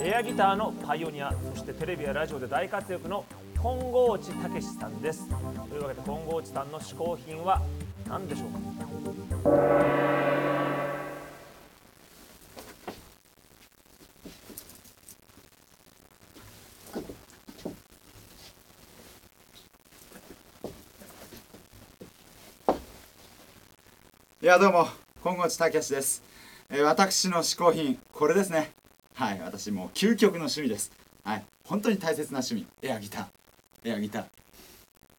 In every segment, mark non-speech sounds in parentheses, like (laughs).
エアギターのパイオニアそしてテレビやラジオで大活躍の金剛内武さんです。というわけで金剛内さんの嗜好品は何でしょうか？いやどうも今後内武です、えー、私の嗜好品これですね。はい私もう究極の趣味です。はい本当に大切な趣味。エアギター。エアギター。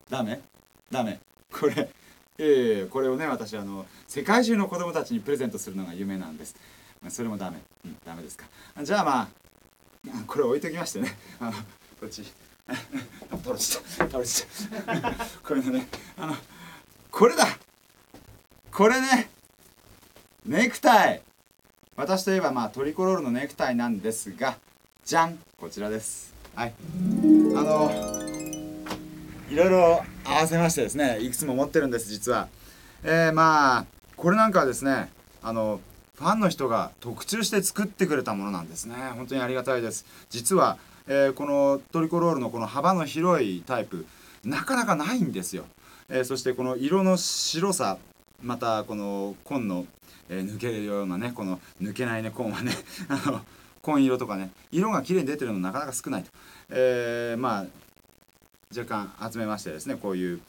ダメ？ダメ。これえー、これをね私あの世界中の子供たちにプレゼントするのが夢なんです。それもダメ。うんダメですか。じゃあまあこれ置いときましてね。あのこっち。(laughs) 倒れちゃった。倒れちゃった。(laughs) これのね。あのこれだ！これね。ネクタイ。私といえばまあトリコロールのネクタイなんですがじゃんこちらです。はい。あのいろいろ合わせましてですねいくつも持ってるんです実は。えー、まあこれなんかはですねあのファンの人が特注して作ってくれたものなんですね。本当にありがたいです。実は、えー、このトリコロールのこの幅の広いタイプなかなかないんですよ、えー、そしてこの色の白さまたこの紺の、えー、抜けるようなねこの抜けないね紺はね (laughs) あの紺色とかね色が綺麗に出てるのなかなか少ないと、えー、まあ若干集めましてですねこういう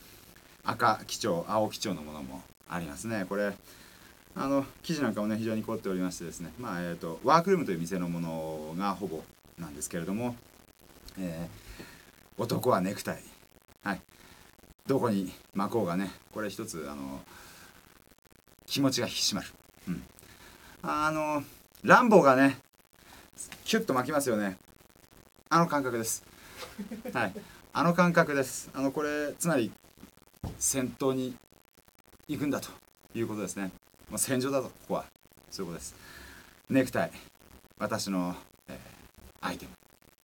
赤基調青基調のものもありますね。これあの生地なんかもね非常に凝っておりましてですねまあえっ、ー、とワークルームという店のものがほぼなんですけれども、えー、男はネクタイ。はい。どこに巻こうがねこれ一つあの気持ちが引き締まる、うん、あのランボーがねキュッと巻きますよね。あの感覚です。はい。あの感覚です。あのこれつまり戦闘に行くんだということですね。もう戦場だとここは。そういうことです。ネクタイ。私の、えー、アイテム。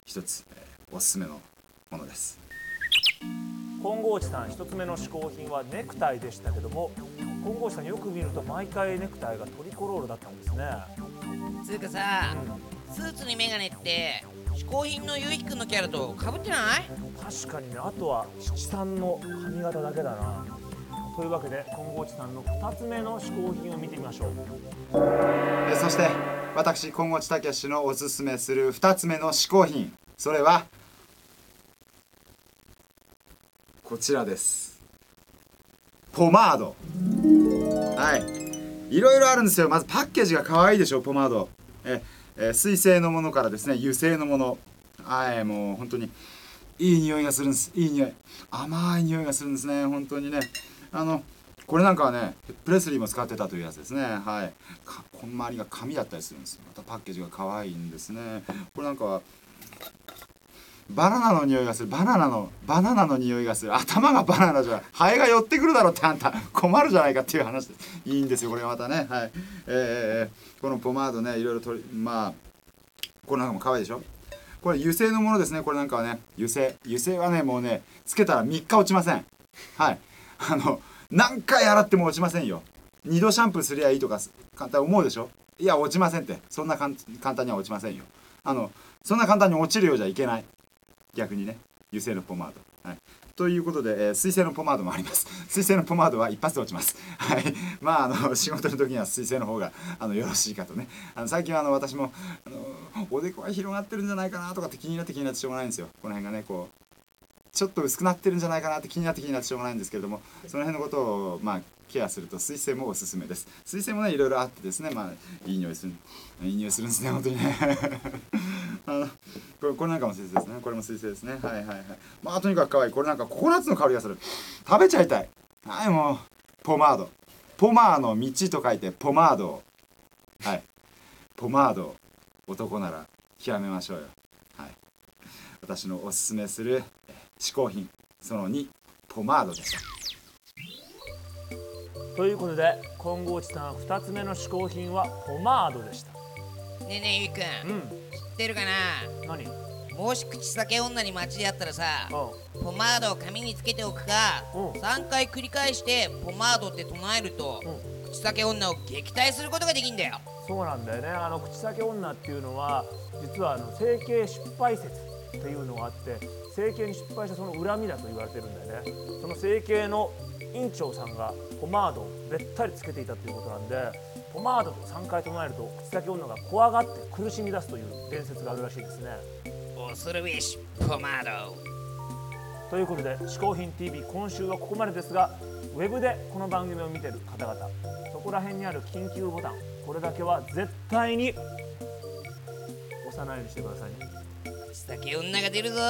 一つ、えー、おすすめのものです。金剛内さん一つ目の嗜好品はネクタイでしたけども金剛内さんよく見ると毎回ネクタイがトリコロールだったんですね。つうかさ、うん、スーツにメガネって嗜好品のゆうひくんのキャラとかぶってない？確かにねあとは七三の髪型だけだな。というわけで金剛内さんの2つ目の嗜好品を見てみましょう。えそして私金剛内武のおすすめする2つ目の嗜好品。それはこちらです。ポマード。はい。いろいろあるんですよ。まずパッケージが可愛いでしょポマード。ええ水性のものからですね油性のもの。はいもう本当にいい匂いがするんです。いい匂い。甘い匂いがするんですね本当にね。あのこれなんかはねプレスリーも使ってたというやつですね。はい。この周りが紙だったりするんですまたパッケージが可愛いんですね。これなんかはバナナの匂いがする。バナナのバナナの匂いがする。頭がバナナじゃハエが寄ってくる。だろってあんた困る。じゃないかっていう話ですいいんですよこれまたねはいえー、このポマードねいろいろとりまあこれなんかも可愛いでしょこれ油性のものですねこれなんかはね油性油性はねもうねつけたら3日落ちませんはいあの何回洗っても落ちませんよ2度シャンプーすりゃいいとか簡単思うでしょいや落ちませんってそんな簡単には落ちませんよあのそんな簡単に落ちる。ようじゃいけない逆にね油性のポマード、はい、ということで、えー、水性のポマードもあります。(laughs) 水性のポマードは一発で落ちます。(laughs) はい。まああの (laughs) 仕事の時には水性の方があのよろしいかとね。あの最近はあの私もあのおでこが広がってるんじゃないかなとかって気になって気になってしょうがないんですよ。この辺がねこうちょっと薄くなってるんじゃないかなって気になって気になってしょうがないんですけれどもその辺のことをまあケアすると水性もおすすめです。水性もねいろいろあってですねまあいい匂いするいい匂いするんですね本当にね。あのこれこれなんかも水性ですね。これも水性ですね。はいはいはい。まあとにかく可愛い。これなんかココナッツの香りがする。食べちゃいたい。はいもう。ポマード。ポマーの道と書いてポマードはい。ポマード男なら極めましょうよ。はい。私のおすすめするえー嗜好品。その2ポマードでしたということで金剛地さん2つ目の嗜好品はポマードでした。ねえねえゆいくん、うん。知ってるかな？何？もし口裂け女に街で会ったらさうポマードを髪につけておくかうん。3回繰り返してポマードって唱えるとう口裂け女を撃退することができんだよ。そうなんだよね。あの口裂け女っていうのは実はあの整形失敗説っていうのがあって整形に失敗したその恨みだと言われてるんだよね。その整形の院長さんがポマードをべったりつけていたということなんでポマードと3回唱えると口裂け女が怖がって苦しみ出すという伝説があるらしいですね。恐るべしポマード。ということで「嗜好品 TV」今週はここまでですがウェブでこの番組を見てる方々そこら辺にある緊急ボタンこれだけは絶対に押さないようにしてくださいね。口裂け女が出るぞ